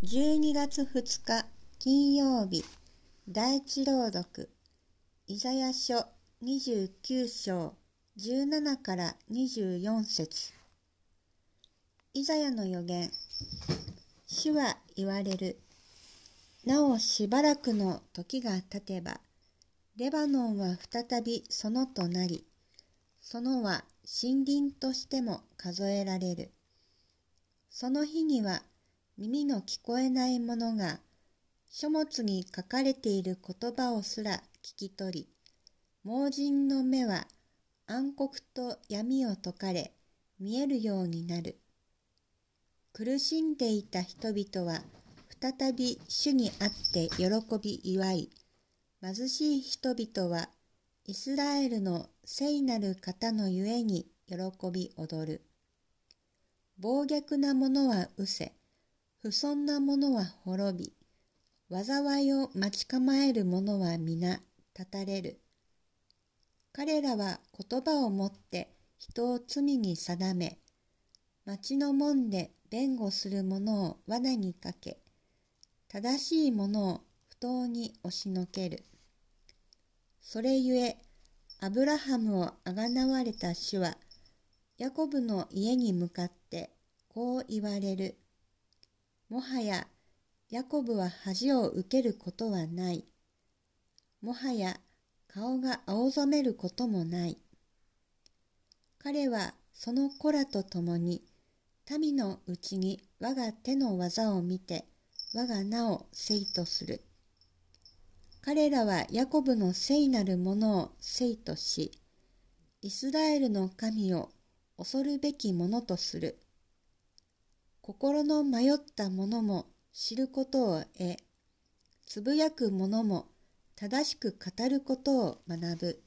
12月2日金曜日第一朗読イザヤ書29章17から24節。イザヤの予言主は言われる。なおしばらくの時が経てばレバノンは再びそのとなりそのは森林としても数えられる。その日には耳の聞こえない者が書物に書かれている言葉をすら聞き取り、盲人の目は暗黒と闇を解かれ、見えるようになる。苦しんでいた人々は再び主にあって喜び祝い、貧しい人々はイスラエルの聖なる方のゆえに喜び踊る。暴虐な者は失せ、不尊な者は滅び、災いを待ち構える者は皆立たれる。彼らは言葉をもって人を罪に定め、町の門で弁護する者を罠にかけ、正しい者を不当に押しのける。それゆえ、アブラハムをあがなわれた主は、ヤコブの家に向かってこう言われる。もはやヤコブは恥を受けることはない。もはや顔が青ざめることもない。彼はその子らと共に民のうちに我が手の技を見て我が名を聖とする。彼らはヤコブの聖なるものを聖とし、イスラエルの神を恐るべきものとする。心の迷った者も知ることを得、つぶやく者も正しく語ることを学ぶ。